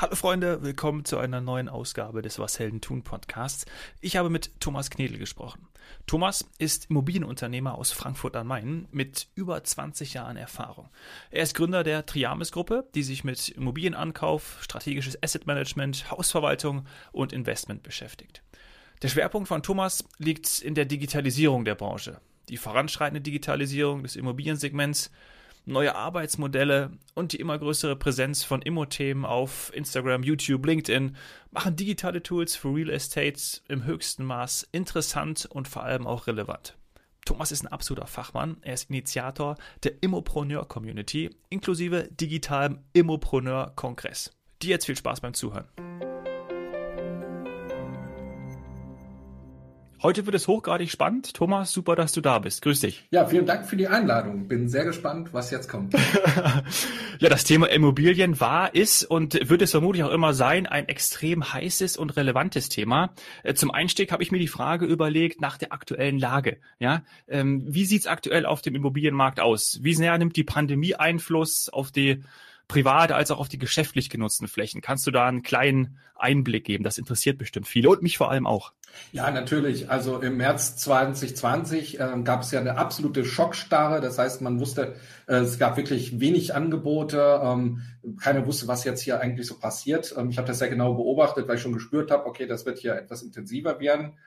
Hallo Freunde, willkommen zu einer neuen Ausgabe des Was Helden tun Podcasts. Ich habe mit Thomas Knedel gesprochen. Thomas ist Immobilienunternehmer aus Frankfurt am Main mit über 20 Jahren Erfahrung. Er ist Gründer der Triamis Gruppe, die sich mit Immobilienankauf, strategisches Asset Management, Hausverwaltung und Investment beschäftigt. Der Schwerpunkt von Thomas liegt in der Digitalisierung der Branche. Die voranschreitende Digitalisierung des Immobiliensegments neue Arbeitsmodelle und die immer größere Präsenz von Immo-Themen auf Instagram, YouTube, LinkedIn machen digitale Tools für Real Estate im höchsten Maß interessant und vor allem auch relevant. Thomas ist ein absoluter Fachmann. Er ist Initiator der Immopreneur Community inklusive digitalem Immopreneur Kongress. Dir jetzt viel Spaß beim Zuhören. Heute wird es hochgradig spannend. Thomas, super, dass du da bist. Grüß dich. Ja, vielen Dank für die Einladung. Bin sehr gespannt, was jetzt kommt. ja, das Thema Immobilien war, ist und wird es vermutlich auch immer sein, ein extrem heißes und relevantes Thema. Äh, zum Einstieg habe ich mir die Frage überlegt nach der aktuellen Lage. Ja, ähm, wie sieht's aktuell auf dem Immobilienmarkt aus? Wie sehr nimmt die Pandemie Einfluss auf die privat als auch auf die geschäftlich genutzten Flächen. Kannst du da einen kleinen Einblick geben? Das interessiert bestimmt viele und mich vor allem auch. Ja, natürlich. Also im März 2020 äh, gab es ja eine absolute Schockstarre. Das heißt, man wusste, äh, es gab wirklich wenig Angebote. Ähm, keiner wusste, was jetzt hier eigentlich so passiert. Ähm, ich habe das sehr genau beobachtet, weil ich schon gespürt habe, okay, das wird hier etwas intensiver werden.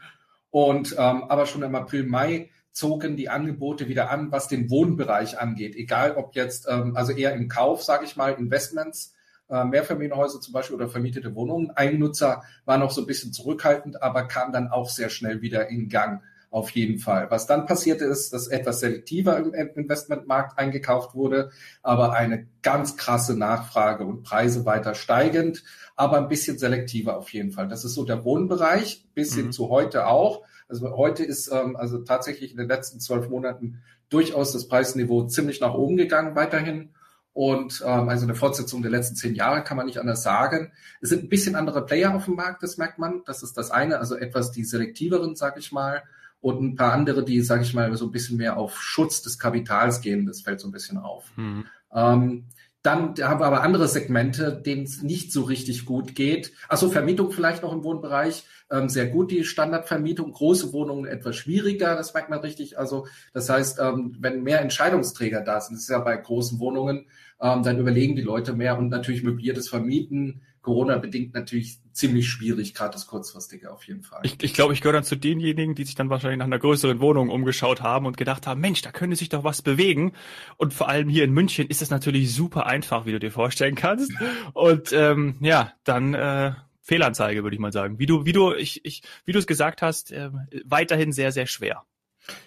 Und ähm, aber schon im April, Mai zogen die Angebote wieder an, was den Wohnbereich angeht. Egal ob jetzt, ähm, also eher im Kauf, sage ich mal, Investments, äh, Mehrfamilienhäuser zum Beispiel oder vermietete Wohnungen. Eigennutzer war noch so ein bisschen zurückhaltend, aber kam dann auch sehr schnell wieder in Gang. Auf jeden Fall. Was dann passierte ist, dass etwas selektiver im Investmentmarkt eingekauft wurde, aber eine ganz krasse Nachfrage und Preise weiter steigend, aber ein bisschen selektiver auf jeden Fall. Das ist so der Wohnbereich, bis hin mhm. zu heute auch. Also heute ist ähm, also tatsächlich in den letzten zwölf Monaten durchaus das Preisniveau ziemlich nach oben gegangen weiterhin. Und ähm, also eine Fortsetzung der letzten zehn Jahre kann man nicht anders sagen. Es sind ein bisschen andere Player auf dem Markt, das merkt man. Das ist das eine, also etwas die selektiveren, sag ich mal, und ein paar andere, die, sag ich mal, so ein bisschen mehr auf Schutz des Kapitals gehen. Das fällt so ein bisschen auf. Mhm. Ähm, dann haben wir aber andere Segmente, denen es nicht so richtig gut geht. Also Vermietung vielleicht noch im Wohnbereich. Ähm, sehr gut die Standardvermietung. Große Wohnungen etwas schwieriger, das merkt man richtig. Also das heißt, ähm, wenn mehr Entscheidungsträger da sind, das ist ja bei großen Wohnungen, ähm, dann überlegen die Leute mehr und natürlich möbliertes Vermieten Corona-bedingt natürlich ziemlich schwierig, gerade das Kurzfristige auf jeden Fall. Ich, ich glaube, ich gehöre dann zu denjenigen, die sich dann wahrscheinlich nach einer größeren Wohnung umgeschaut haben und gedacht haben, Mensch, da könnte sich doch was bewegen. Und vor allem hier in München ist es natürlich super einfach, wie du dir vorstellen kannst. Und ähm, ja, dann äh, Fehlanzeige, würde ich mal sagen. Wie du, wie du, ich, ich, wie du es gesagt hast, äh, weiterhin sehr, sehr schwer.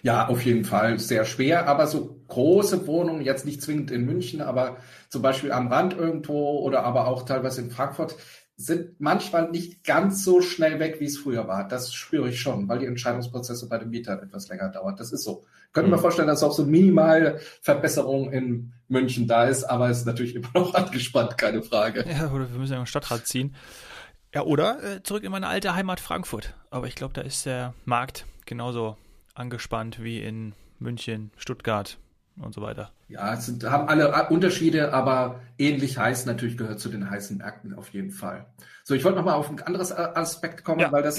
Ja, auf jeden Fall sehr schwer, aber so große Wohnungen, jetzt nicht zwingend in München, aber zum Beispiel am Rand irgendwo oder aber auch teilweise in Frankfurt, sind manchmal nicht ganz so schnell weg, wie es früher war. Das spüre ich schon, weil die Entscheidungsprozesse bei den Mietern etwas länger dauern. Das ist so. Könnte mhm. mir vorstellen, dass auch so minimal Verbesserung in München da ist, aber es ist natürlich immer noch angespannt, keine Frage. Ja, oder wir müssen ja im Stadtrat ziehen. Ja, oder äh, zurück in meine alte Heimat Frankfurt. Aber ich glaube, da ist der Markt genauso angespannt wie in München, Stuttgart und so weiter. Ja, es sind, haben alle Unterschiede, aber ähnlich heiß natürlich gehört zu den heißen Märkten auf jeden Fall. So, ich wollte nochmal auf ein anderes Aspekt kommen, ja, weil das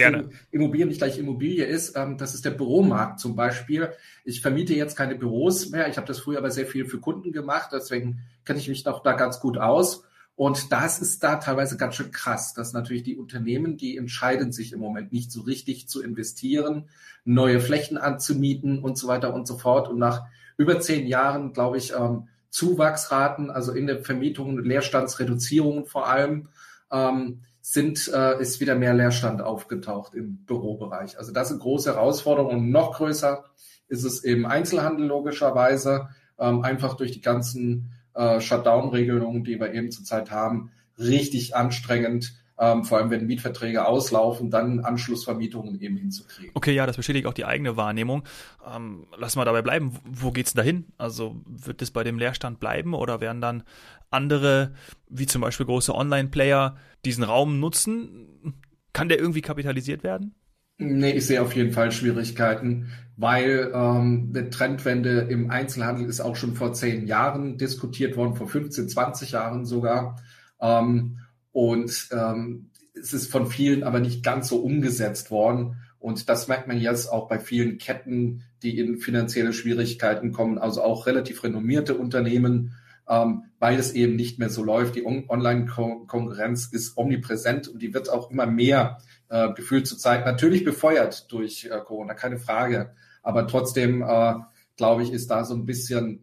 Immobilien nicht gleich Immobilie ist. Ähm, das ist der Büromarkt zum Beispiel. Ich vermiete jetzt keine Büros mehr. Ich habe das früher aber sehr viel für Kunden gemacht, deswegen kenne ich mich noch da ganz gut aus. Und das ist da teilweise ganz schön krass, dass natürlich die Unternehmen, die entscheiden sich im Moment nicht so richtig zu investieren, neue Flächen anzumieten und so weiter und so fort. Und nach über zehn Jahren, glaube ich, ähm, Zuwachsraten, also in der Vermietung, Leerstandsreduzierungen vor allem, ähm, sind, äh, ist wieder mehr Leerstand aufgetaucht im Bürobereich. Also das sind große Herausforderungen. Und noch größer ist es im Einzelhandel logischerweise, ähm, einfach durch die ganzen äh, Shutdown-Regelungen, die wir eben zurzeit haben, richtig anstrengend. Ähm, vor allem wenn Mietverträge auslaufen, dann Anschlussvermietungen eben hinzukriegen. Okay, ja, das bestätigt auch die eigene Wahrnehmung. Ähm, lass mal dabei bleiben. Wo geht's dahin? Also wird es bei dem Leerstand bleiben oder werden dann andere, wie zum Beispiel große Online-Player, diesen Raum nutzen? Kann der irgendwie kapitalisiert werden? Nee, ich sehe auf jeden Fall Schwierigkeiten, weil ähm, eine Trendwende im Einzelhandel ist auch schon vor zehn Jahren diskutiert worden, vor 15, 20 Jahren sogar. Ähm, Und ähm, es ist von vielen aber nicht ganz so umgesetzt worden. Und das merkt man jetzt auch bei vielen Ketten, die in finanzielle Schwierigkeiten kommen, also auch relativ renommierte Unternehmen, ähm, weil es eben nicht mehr so läuft. Die On Online-Konkurrenz ist omnipräsent und die wird auch immer mehr äh, gefühlt zur Zeit natürlich befeuert durch äh, Corona, keine Frage. Aber trotzdem, äh, glaube ich, ist da so ein bisschen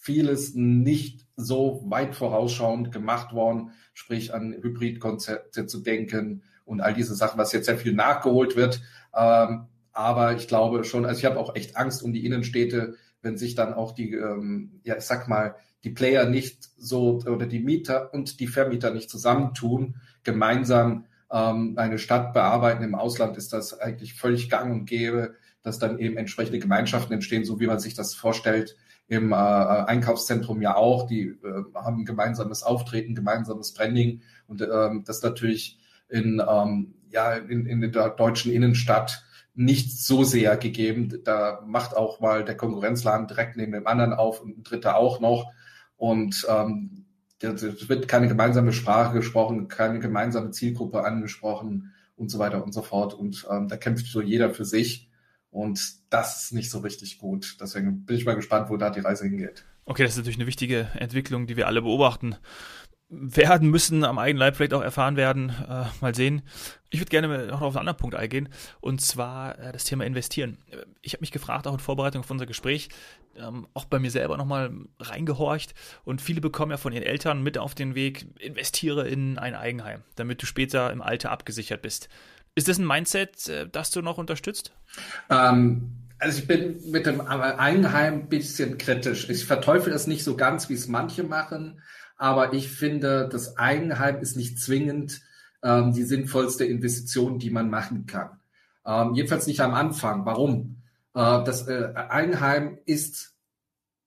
vieles nicht so weit vorausschauend gemacht worden, sprich an Hybridkonzepte zu denken und all diese Sachen, was jetzt sehr viel nachgeholt wird. Ähm, aber ich glaube schon, also ich habe auch echt Angst um die Innenstädte, wenn sich dann auch die, ähm, ja, ich sag mal, die Player nicht so oder die Mieter und die Vermieter nicht zusammentun, gemeinsam ähm, eine Stadt bearbeiten. Im Ausland ist das eigentlich völlig gang und gäbe, dass dann eben entsprechende Gemeinschaften entstehen, so wie man sich das vorstellt im äh, Einkaufszentrum ja auch. Die äh, haben gemeinsames Auftreten, gemeinsames Branding und ähm, das natürlich in, ähm, ja, in, in der deutschen Innenstadt nicht so sehr gegeben. Da macht auch mal der Konkurrenzladen direkt neben dem anderen auf und ein dritter auch noch. Und ähm, es wird keine gemeinsame Sprache gesprochen, keine gemeinsame Zielgruppe angesprochen und so weiter und so fort. Und ähm, da kämpft so jeder für sich. Und das ist nicht so richtig gut. Deswegen bin ich mal gespannt, wo da die Reise hingeht. Okay, das ist natürlich eine wichtige Entwicklung, die wir alle beobachten werden müssen, am eigenen Leib vielleicht auch erfahren werden. Äh, mal sehen. Ich würde gerne noch auf einen anderen Punkt eingehen, und zwar äh, das Thema Investieren. Ich habe mich gefragt, auch in Vorbereitung auf unser Gespräch, ähm, auch bei mir selber nochmal reingehorcht. Und viele bekommen ja von ihren Eltern mit auf den Weg, investiere in ein Eigenheim, damit du später im Alter abgesichert bist. Ist das ein Mindset, äh, das du noch unterstützt? Ähm, also ich bin mit dem Eigenheim ein bisschen kritisch. Ich verteufel das nicht so ganz, wie es manche machen. Aber ich finde, das Eigenheim ist nicht zwingend ähm, die sinnvollste Investition, die man machen kann. Ähm, jedenfalls nicht am Anfang. Warum? Äh, das äh, Eigenheim ist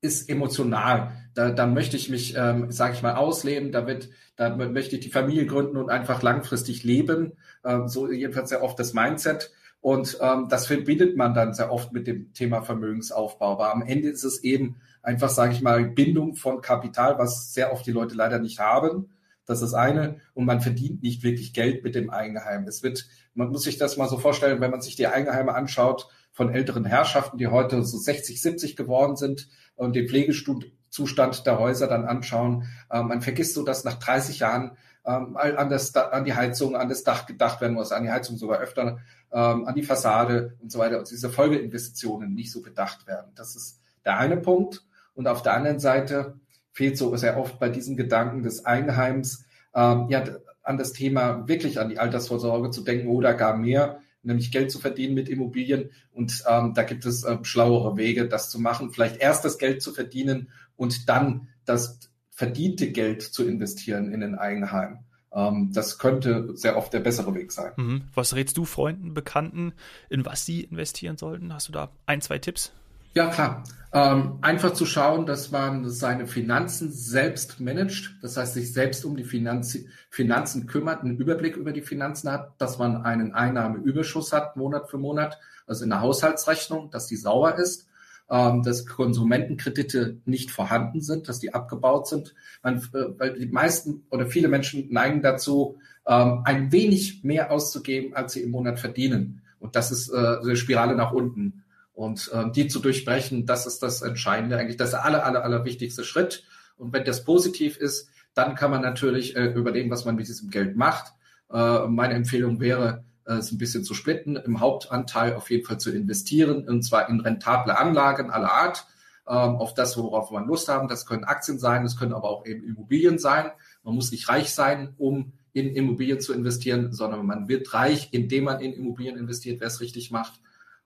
ist emotional. Da, da möchte ich mich, ähm, sage ich mal, ausleben. Da wird, da möchte ich die Familie gründen und einfach langfristig leben. Ähm, so jedenfalls sehr oft das Mindset. Und ähm, das verbindet man dann sehr oft mit dem Thema Vermögensaufbau. Aber am Ende ist es eben einfach, sage ich mal, Bindung von Kapital, was sehr oft die Leute leider nicht haben. Das ist eine. Und man verdient nicht wirklich Geld mit dem Eigenheim. Es wird, man muss sich das mal so vorstellen, wenn man sich die Eigenheime anschaut von älteren Herrschaften, die heute so 60, 70 geworden sind und den Pflegezustand der Häuser dann anschauen. Äh, man vergisst so, dass nach 30 Jahren ähm, an, das, an die Heizung, an das Dach gedacht werden muss, an die Heizung sogar öfter, ähm, an die Fassade und so weiter. Und diese Folgeinvestitionen nicht so bedacht werden. Das ist der eine Punkt. Und auf der anderen Seite fehlt so sehr oft bei diesen Gedanken des Eigenheims, ähm, ja, an das Thema wirklich an die Altersvorsorge zu denken oder gar mehr, nämlich Geld zu verdienen mit Immobilien. Und ähm, da gibt es äh, schlauere Wege, das zu machen. Vielleicht erst das Geld zu verdienen und dann das verdiente Geld zu investieren in ein Eigenheim. Ähm, das könnte sehr oft der bessere Weg sein. Mhm. Was rätst du Freunden, Bekannten, in was sie investieren sollten? Hast du da ein, zwei Tipps? Ja, klar. Ähm, einfach zu schauen, dass man seine Finanzen selbst managt, das heißt, sich selbst um die Finanz Finanzen kümmert, einen Überblick über die Finanzen hat, dass man einen Einnahmeüberschuss hat, Monat für Monat, also in der Haushaltsrechnung, dass die sauer ist, ähm, dass Konsumentenkredite nicht vorhanden sind, dass die abgebaut sind. Man, äh, weil die meisten oder viele Menschen neigen dazu, ähm, ein wenig mehr auszugeben, als sie im Monat verdienen. Und das ist äh, eine Spirale nach unten. Und äh, die zu durchbrechen, das ist das Entscheidende, eigentlich das aller, aller, aller wichtigste Schritt. Und wenn das positiv ist, dann kann man natürlich äh, überlegen, was man mit diesem Geld macht. Äh, meine Empfehlung wäre, äh, es ein bisschen zu splitten, im Hauptanteil auf jeden Fall zu investieren, und zwar in rentable Anlagen aller Art, ähm, auf das, worauf man Lust haben. Das können Aktien sein, das können aber auch eben Immobilien sein. Man muss nicht reich sein, um in Immobilien zu investieren, sondern man wird reich, indem man in Immobilien investiert, wer es richtig macht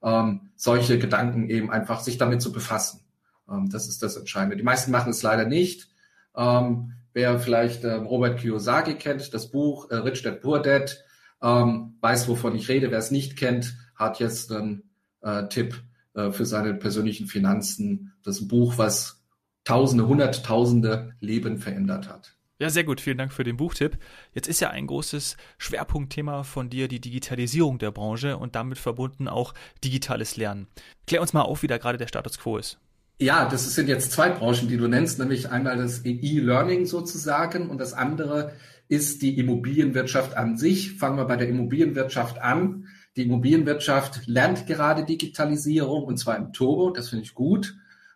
ähm, solche Gedanken eben einfach sich damit zu befassen. Ähm, das ist das Entscheidende. Die meisten machen es leider nicht. Ähm, wer vielleicht ähm, Robert Kiyosaki kennt, das Buch äh, Rich Dad Poor Dad, ähm, weiß, wovon ich rede. Wer es nicht kennt, hat jetzt einen äh, Tipp äh, für seine persönlichen Finanzen. Das Buch, was Tausende, Hunderttausende Leben verändert hat. Ja, sehr gut. Vielen Dank für den Buchtipp. Jetzt ist ja ein großes Schwerpunktthema von dir die Digitalisierung der Branche und damit verbunden auch digitales Lernen. Klär uns mal auf, wie da gerade der Status quo ist. Ja, das sind jetzt zwei Branchen, die du nennst, nämlich einmal das E-Learning sozusagen und das andere ist die Immobilienwirtschaft an sich. Fangen wir bei der Immobilienwirtschaft an. Die Immobilienwirtschaft lernt gerade Digitalisierung und zwar im Turbo. Das finde ich gut.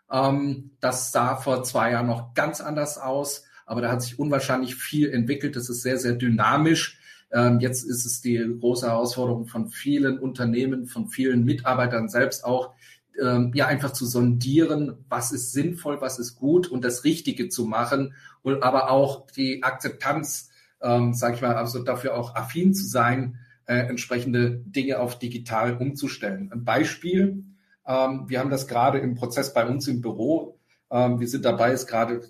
Ähm, das sah vor zwei Jahren noch ganz anders aus, aber da hat sich unwahrscheinlich viel entwickelt. Das ist sehr, sehr dynamisch. Ähm, jetzt ist es die große Herausforderung von vielen Unternehmen, von vielen Mitarbeitern selbst auch, ähm, ja einfach zu sondieren, was ist sinnvoll, was ist gut und das Richtige zu machen und aber auch die Akzeptanz, ähm, sage ich mal, also dafür auch affin zu sein, äh, entsprechende Dinge auf digital umzustellen. Ein Beispiel, ähm, wir haben das gerade im Prozess bei uns im Büro. Wir sind dabei, es gerade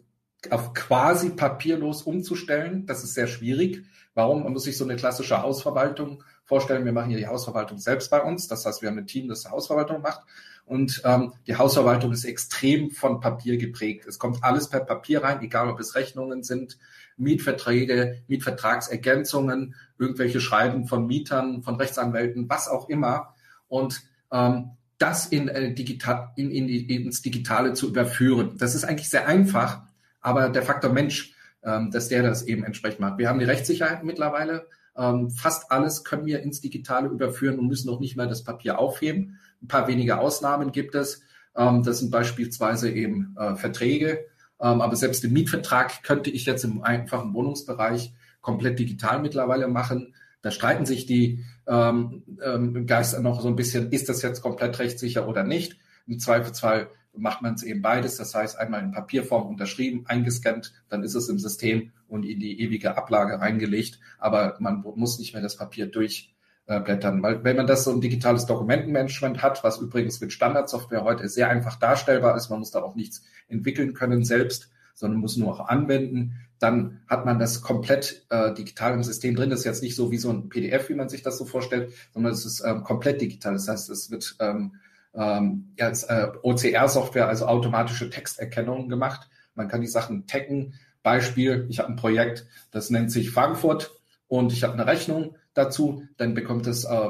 auf quasi papierlos umzustellen. Das ist sehr schwierig. Warum? Man muss sich so eine klassische Hausverwaltung vorstellen. Wir machen hier die Hausverwaltung selbst bei uns. Das heißt, wir haben ein Team, das die Hausverwaltung macht. Und ähm, die Hausverwaltung ist extrem von Papier geprägt. Es kommt alles per Papier rein, egal ob es Rechnungen sind, Mietverträge, Mietvertragsergänzungen, irgendwelche Schreiben von Mietern, von Rechtsanwälten, was auch immer. Und ähm, das in, äh, digital, in, in, ins Digitale zu überführen. Das ist eigentlich sehr einfach, aber der Faktor Mensch, ähm, dass der das eben entsprechend macht. Wir haben die Rechtssicherheit mittlerweile. Ähm, fast alles können wir ins Digitale überführen und müssen noch nicht mal das Papier aufheben. Ein paar wenige Ausnahmen gibt es. Ähm, das sind beispielsweise eben äh, Verträge. Ähm, aber selbst den Mietvertrag könnte ich jetzt im einfachen Wohnungsbereich komplett digital mittlerweile machen. Da streiten sich die ähm, ähm, Geister noch so ein bisschen, ist das jetzt komplett rechtssicher oder nicht? Im Zweifelsfall macht man es eben beides. Das heißt, einmal in Papierform unterschrieben, eingescannt, dann ist es im System und in die ewige Ablage reingelegt. Aber man muss nicht mehr das Papier durchblättern. Weil wenn man das so ein digitales Dokumentenmanagement hat, was übrigens mit Standardsoftware heute sehr einfach darstellbar ist, man muss da auch nichts entwickeln können selbst, sondern muss nur auch anwenden, dann hat man das komplett äh, digital im System drin. Das ist jetzt nicht so wie so ein PDF, wie man sich das so vorstellt, sondern es ist ähm, komplett digital. Das heißt, es wird ähm, ähm, ja, äh, OCR-Software, also automatische Texterkennung gemacht. Man kann die Sachen taggen. Beispiel, ich habe ein Projekt, das nennt sich Frankfurt und ich habe eine Rechnung dazu, dann bekommt es, äh,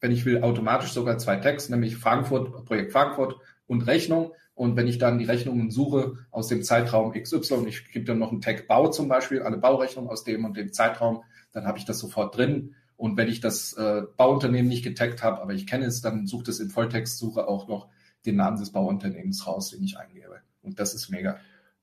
wenn ich will, automatisch sogar zwei Tags, nämlich Frankfurt, Projekt Frankfurt und Rechnung. Und wenn ich dann die Rechnungen suche aus dem Zeitraum XY, ich gebe dann noch einen Tag Bau zum Beispiel, alle Baurechnungen aus dem und dem Zeitraum, dann habe ich das sofort drin. Und wenn ich das äh, Bauunternehmen nicht getaggt habe, aber ich kenne es, dann sucht es in Volltextsuche auch noch den Namen des Bauunternehmens raus, den ich eingebe. Und das ist mega.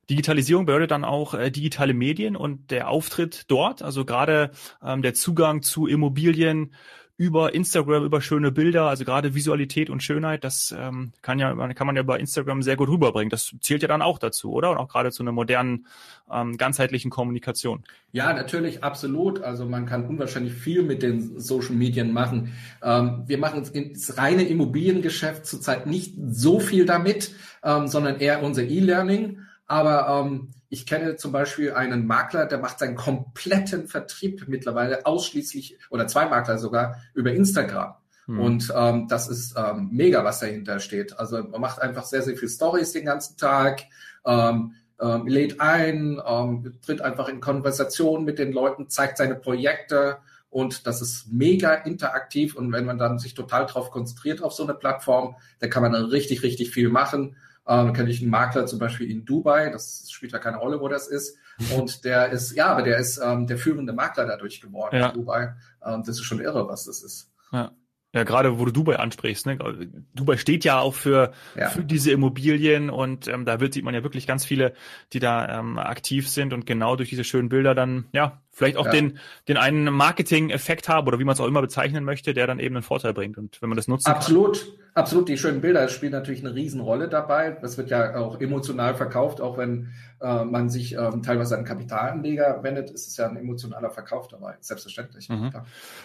Digitalisierung bedeutet dann auch äh, digitale Medien und der Auftritt dort, also gerade ähm, der Zugang zu Immobilien über Instagram, über schöne Bilder, also gerade Visualität und Schönheit, das ähm, kann ja kann man ja bei Instagram sehr gut rüberbringen. Das zählt ja dann auch dazu, oder? Und auch gerade zu einer modernen, ähm, ganzheitlichen Kommunikation. Ja, natürlich, absolut. Also man kann unwahrscheinlich viel mit den Social Medien machen. Ähm, wir machen ins reine Immobiliengeschäft zurzeit nicht so viel damit, ähm, sondern eher unser E-Learning. Aber ähm, ich kenne zum Beispiel einen Makler, der macht seinen kompletten Vertrieb mittlerweile ausschließlich oder zwei Makler sogar über Instagram. Hm. Und ähm, das ist ähm, mega, was dahinter steht. Also man macht einfach sehr, sehr viel Stories den ganzen Tag, ähm, ähm, lädt ein, ähm, tritt einfach in Konversation mit den Leuten, zeigt seine Projekte und das ist mega interaktiv. Und wenn man dann sich total drauf konzentriert auf so eine Plattform, dann kann man dann richtig, richtig viel machen. Ähm, kenne ich einen Makler zum Beispiel in Dubai, das spielt ja keine Rolle, wo das ist. Und der ist, ja, aber der ist ähm, der führende Makler dadurch geworden ja. in Dubai. Ähm, das ist schon irre, was das ist. Ja. Ja, gerade wo du Dubai ansprichst, ne? Dubai steht ja auch für, ja. für diese Immobilien und ähm, da wird, sieht man ja wirklich ganz viele, die da ähm, aktiv sind und genau durch diese schönen Bilder dann, ja, vielleicht auch ja. den, den einen Marketing-Effekt haben oder wie man es auch immer bezeichnen möchte, der dann eben einen Vorteil bringt. Und wenn man das nutzt. Absolut, kann. absolut. Die schönen Bilder spielen natürlich eine Riesenrolle dabei. Das wird ja auch emotional verkauft, auch wenn äh, man sich ähm, teilweise an Kapitalanleger wendet, ist es ja ein emotionaler Verkauf dabei. Selbstverständlich. Mhm.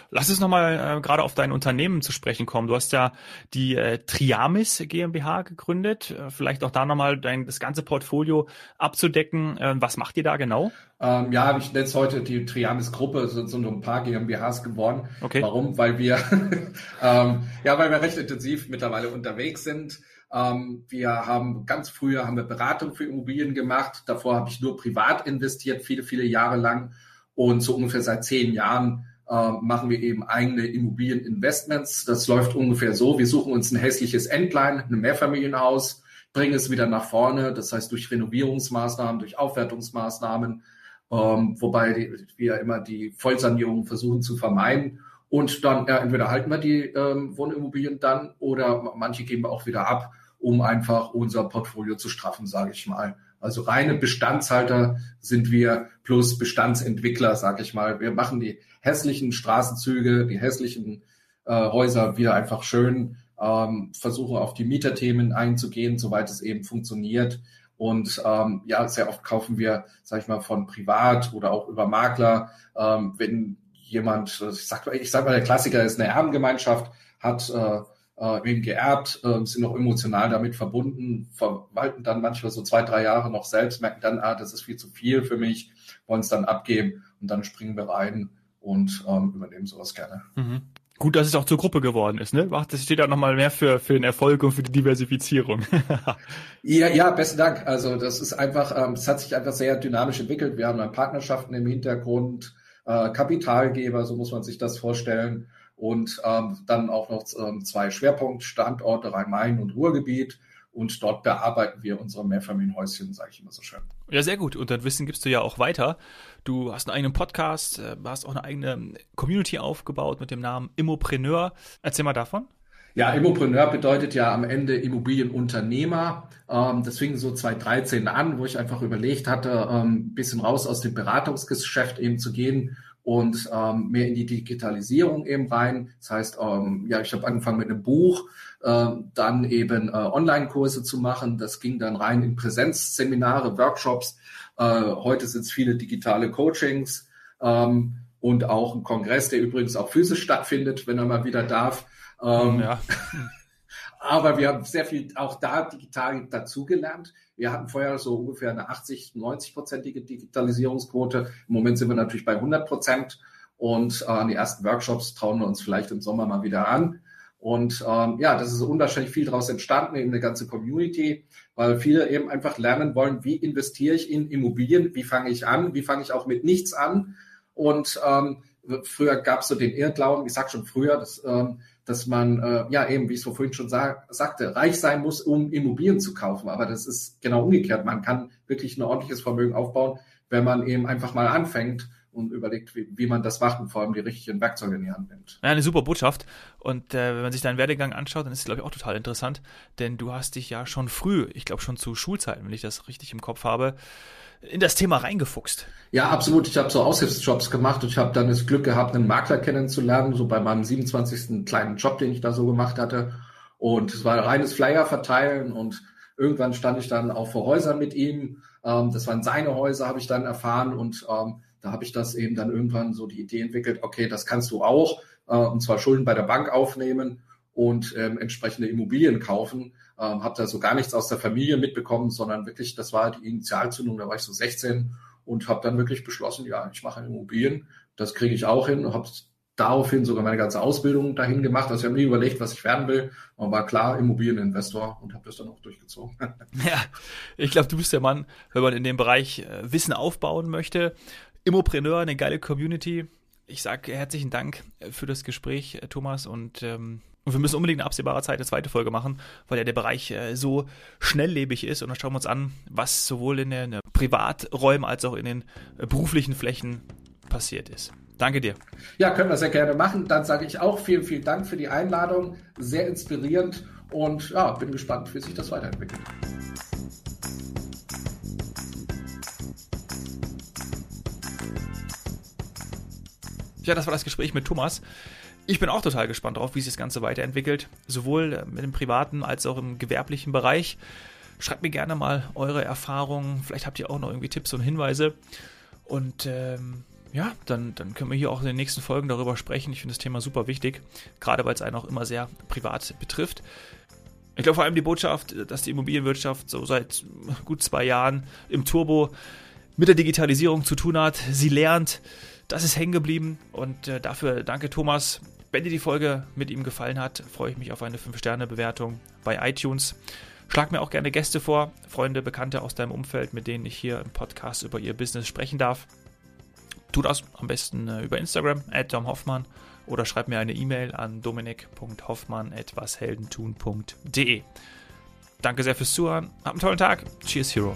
Lass uns nochmal äh, gerade auf dein Unternehmen zu sprechen kommen. Du hast ja die äh, Triamis GmbH gegründet. Äh, vielleicht auch da nochmal dein, das ganze Portfolio abzudecken. Äh, was macht ihr da genau? Ähm, ja, ich nenne es heute die Triamis-Gruppe, sind so ein paar GmbHs geworden. Okay. Warum? Weil wir, ähm, ja, weil wir recht intensiv mittlerweile unterwegs sind. Ähm, wir haben ganz früher haben wir Beratung für Immobilien gemacht. Davor habe ich nur privat investiert, viele, viele Jahre lang. Und so ungefähr seit zehn Jahren äh, machen wir eben eigene Immobilieninvestments. Das läuft ungefähr so. Wir suchen uns ein hässliches Endline, ein Mehrfamilienhaus bringen es wieder nach vorne. Das heißt durch Renovierungsmaßnahmen, durch Aufwertungsmaßnahmen, ähm, wobei wir immer die Vollsanierung versuchen zu vermeiden. Und dann ja, entweder halten wir die ähm, Wohnimmobilien dann oder manche geben wir auch wieder ab, um einfach unser Portfolio zu straffen, sage ich mal. Also reine Bestandshalter sind wir plus Bestandsentwickler, sage ich mal. Wir machen die hässlichen Straßenzüge, die hässlichen äh, Häuser wieder einfach schön, ähm, versuchen auf die Mieterthemen einzugehen, soweit es eben funktioniert. Und ähm, ja, sehr oft kaufen wir, sage ich mal, von privat oder auch über Makler, ähm, wenn jemand, ich sag, ich sag mal, der Klassiker ist eine Erbengemeinschaft, hat äh, äh, eben geerbt, äh, sind noch emotional damit verbunden, verwalten dann manchmal so zwei, drei Jahre noch selbst, merken dann, ah, das ist viel zu viel für mich, wollen es dann abgeben und dann springen wir rein und ähm, übernehmen sowas gerne. Mhm. Gut, dass es auch zur Gruppe geworden ist, ne? Das steht auch nochmal mehr für, für den Erfolg und für die Diversifizierung. ja, ja, besten Dank. Also das ist einfach, ähm, es hat sich einfach sehr dynamisch entwickelt. Wir haben dann Partnerschaften im Hintergrund, äh, Kapitalgeber, so muss man sich das vorstellen. Und ähm, dann auch noch ähm, zwei Schwerpunktstandorte, Rhein-Main und Ruhrgebiet. Und dort bearbeiten wir unsere Mehrfamilienhäuschen, sage ich immer so schön. Ja, sehr gut. Und das Wissen gibst du ja auch weiter. Du hast einen eigenen Podcast, äh, hast auch eine eigene Community aufgebaut mit dem Namen Immopreneur. Erzähl mal davon. Ja, Immopreneur bedeutet ja am Ende Immobilienunternehmer. Ähm, das fing so 2013 an, wo ich einfach überlegt hatte, ein ähm, bisschen raus aus dem Beratungsgeschäft eben zu gehen und ähm, mehr in die Digitalisierung eben rein. Das heißt, ähm, ja, ich habe angefangen mit einem Buch, äh, dann eben äh, Online-Kurse zu machen. Das ging dann rein in Präsenzseminare, Workshops. Äh, heute sind es viele digitale Coachings ähm, und auch ein Kongress, der übrigens auch physisch stattfindet, wenn er mal wieder darf. Ähm, ja. aber wir haben sehr viel auch da digital dazugelernt. Wir hatten vorher so ungefähr eine 80, 90-prozentige Digitalisierungsquote. Im Moment sind wir natürlich bei 100 Prozent. Und äh, die ersten Workshops trauen wir uns vielleicht im Sommer mal wieder an. Und ähm, ja, das ist unwahrscheinlich viel daraus entstanden, eben eine ganze Community, weil viele eben einfach lernen wollen, wie investiere ich in Immobilien, wie fange ich an, wie fange ich auch mit nichts an. Und ähm, früher gab es so den Irrglauben, ich sag schon früher, dass ähm, dass man, äh, ja eben, wie ich es vorhin schon sag, sagte, reich sein muss, um Immobilien zu kaufen. Aber das ist genau umgekehrt. Man kann wirklich ein ordentliches Vermögen aufbauen, wenn man eben einfach mal anfängt und überlegt, wie, wie man das macht und vor allem die richtigen Werkzeuge in die Hand nimmt. Ja, eine super Botschaft. Und äh, wenn man sich deinen Werdegang anschaut, dann ist es, glaube ich, auch total interessant, denn du hast dich ja schon früh, ich glaube schon zu Schulzeiten, wenn ich das richtig im Kopf habe, in das Thema reingefuchst. Ja, absolut. Ich habe so Aushilfsjobs gemacht und ich habe dann das Glück gehabt, einen Makler kennenzulernen, so bei meinem 27. kleinen Job, den ich da so gemacht hatte. Und es war reines Flyer verteilen und irgendwann stand ich dann auch vor Häusern mit ihm. Ähm, das waren seine Häuser, habe ich dann erfahren und ähm, da habe ich das eben dann irgendwann so die Idee entwickelt, okay, das kannst du auch, äh, und zwar Schulden bei der Bank aufnehmen und ähm, entsprechende Immobilien kaufen. Ähm, habe da so gar nichts aus der Familie mitbekommen, sondern wirklich, das war die Initialzündung, da war ich so 16 und habe dann wirklich beschlossen, ja, ich mache Immobilien, das kriege ich auch hin, habe daraufhin sogar meine ganze Ausbildung dahin gemacht. Also ich habe nie überlegt, was ich werden will, aber war klar Immobilieninvestor und habe das dann auch durchgezogen. Ja, ich glaube, du bist der Mann, wenn man in dem Bereich äh, Wissen aufbauen möchte. Immopreneur, eine geile Community. Ich sage herzlichen Dank äh, für das Gespräch, äh, Thomas, und ähm, und wir müssen unbedingt in absehbarer Zeit eine zweite Folge machen, weil ja der Bereich äh, so schnelllebig ist. Und dann schauen wir uns an, was sowohl in den Privaträumen als auch in den äh, beruflichen Flächen passiert ist. Danke dir. Ja, können wir sehr gerne machen. Dann sage ich auch vielen, vielen Dank für die Einladung. Sehr inspirierend und ja, bin gespannt, wie sich das weiterentwickelt. Ja, das war das Gespräch mit Thomas. Ich bin auch total gespannt drauf, wie sich das Ganze weiterentwickelt, sowohl äh, dem privaten als auch im gewerblichen Bereich. Schreibt mir gerne mal eure Erfahrungen. Vielleicht habt ihr auch noch irgendwie Tipps und Hinweise. Und ähm, ja, dann, dann können wir hier auch in den nächsten Folgen darüber sprechen. Ich finde das Thema super wichtig, gerade weil es einen auch immer sehr privat betrifft. Ich glaube vor allem die Botschaft, dass die Immobilienwirtschaft so seit gut zwei Jahren im Turbo mit der Digitalisierung zu tun hat. Sie lernt, das ist hängen geblieben und äh, dafür danke Thomas. Wenn dir die Folge mit ihm gefallen hat, freue ich mich auf eine 5-Sterne-Bewertung bei iTunes. Schlag mir auch gerne Gäste vor, Freunde, Bekannte aus deinem Umfeld, mit denen ich hier im Podcast über ihr Business sprechen darf. Tu das am besten äh, über Instagram, at Hoffmann, oder schreib mir eine E-Mail an dominik.hoffmann.washeldentun.de. Danke sehr fürs Zuhören. Habt einen tollen Tag. Cheers, Hero.